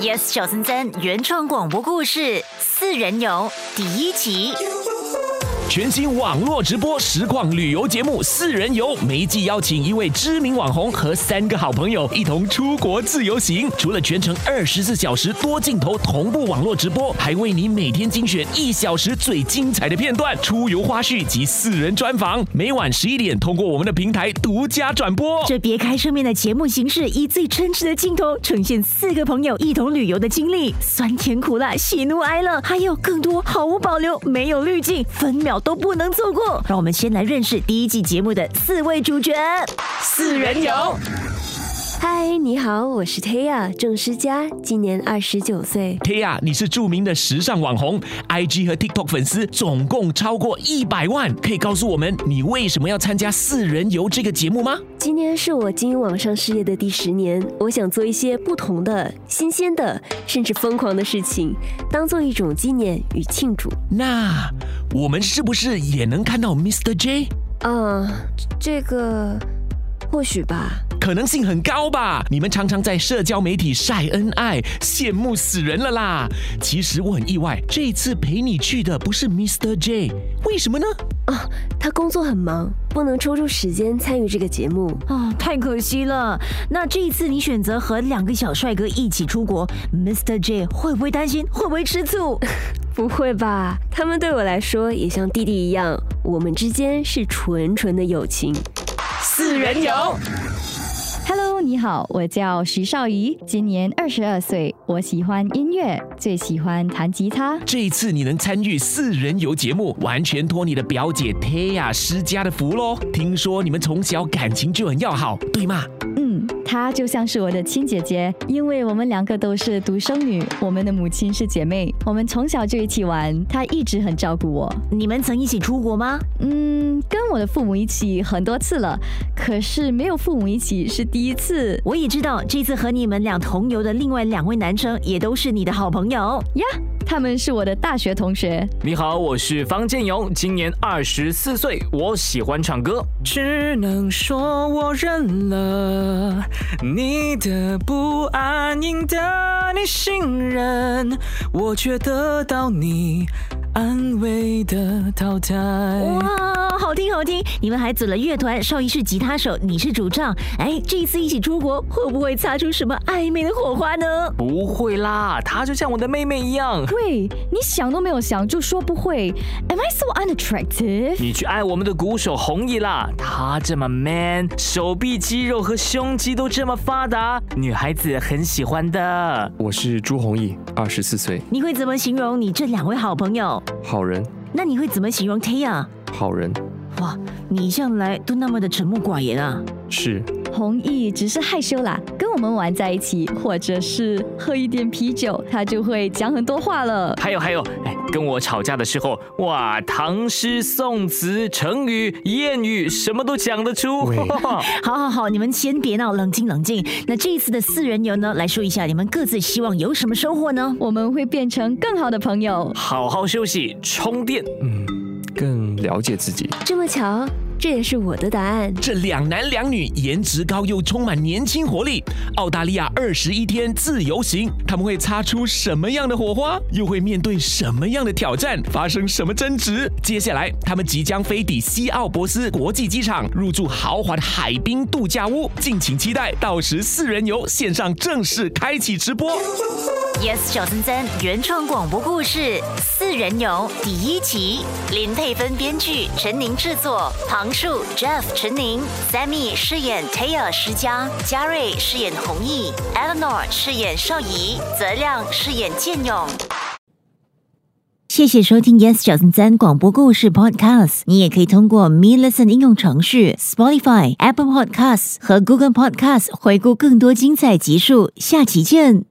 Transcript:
Yes 小森森原创广播故事《四人游》第一集。全新网络直播实况旅游节目《四人游》，每一季邀请一位知名网红和三个好朋友一同出国自由行。除了全程二十四小时多镜头同步网络直播，还为你每天精选一小时最精彩的片段、出游花絮及四人专访。每晚十一点，通过我们的平台独家转播。这别开生面的节目形式，以最真实的镜头呈现四个朋友一同旅游的经历，酸甜苦辣、喜怒哀乐，还有更多毫无保留、没有滤镜，分秒。都不能错过。让我们先来认识第一季节目的四位主角。四人游，嗨，你好，我是 Tia 郑诗佳，今年二十九岁。Tia，你是著名的时尚网红，IG 和 TikTok 粉丝总共超过一百万。可以告诉我们你为什么要参加四人游这个节目吗？今年是我经营网上事业的第十年，我想做一些不同的、新鲜的，甚至疯狂的事情，当做一种纪念与庆祝。那我们是不是也能看到 Mr. J？嗯，这个或许吧，可能性很高吧。你们常常在社交媒体晒恩爱，羡慕死人了啦。其实我很意外，这次陪你去的不是 Mr. J，为什么呢？啊，他工作很忙，不能抽出时间参与这个节目。啊，太可惜了。那这一次你选择和两个小帅哥一起出国，Mr. J 会不会担心？会不会吃醋？不会吧，他们对我来说也像弟弟一样，我们之间是纯纯的友情。四人游。Hello，你好，我叫徐少仪，今年二十二岁，我喜欢音乐，最喜欢弹吉他。这一次你能参与四人游节目，完全托你的表姐 Taya 施家的福喽。听说你们从小感情就很要好，对吗？嗯，她就像是我的亲姐姐，因为我们两个都是独生女，我们的母亲是姐妹，我们从小就一起玩，她一直很照顾我。你们曾一起出国吗？嗯，跟我的父母一起很多次了，可是没有父母一起是第一次。我也知道，这次和你们俩同游的另外两位男生也都是你的好朋友呀。他们是我的大学同学。你好，我是方建勇，今年二十四岁，我喜欢唱歌。只能说我认了你的不安，赢得你信任，我却得到你。安慰的淘汰。哇，好听好听！你们还组了乐团，少一是吉他手，你是主唱。哎，这一次一起出国，会不会擦出什么暧昧的火花呢？不会啦，她就像我的妹妹一样。对，你想都没有想就说不会。Am I so unattractive？你去爱我们的鼓手弘毅啦，他这么 man，手臂肌肉和胸肌都这么发达，女孩子很喜欢的。我是朱弘毅，二十四岁。你会怎么形容你这两位好朋友？好人，那你会怎么形容 Tia？好人，哇，你向来都那么的沉默寡言啊。是。弘毅只是害羞啦，跟我们玩在一起，或者是喝一点啤酒，他就会讲很多话了。还有还有，哎，跟我吵架的时候，哇，唐诗宋词、成语、谚语，什么都讲得出。好好好，你们先别闹，冷静冷静。那这一次的四人游呢，来说一下你们各自希望有什么收获呢？我们会变成更好的朋友，好好休息，充电。嗯，更了解自己。这么巧。这也是我的答案。这两男两女，颜值高又充满年轻活力。澳大利亚二十一天自由行，他们会擦出什么样的火花？又会面对什么样的挑战？发生什么争执？接下来，他们即将飞抵西奥博斯国际机场，入住豪华的海滨度假屋。敬请期待，到时四人游线上正式开启直播。Yes，小森森原创广播故事《四人游》第一集，林佩芬编剧，陈宁制作，庞。树 Jeff 陈宁，Sammy 饰演 Taylor 施佳，嘉瑞饰演弘毅，Eleanor 饰演邵仪，泽亮饰演建勇。谢谢收听 Yes 小森森广播故事 Podcast，你也可以通过 Me Listen 应用程序、Spotify、Apple Podcasts 和 Google Podcasts 回顾更多精彩集数。下期见。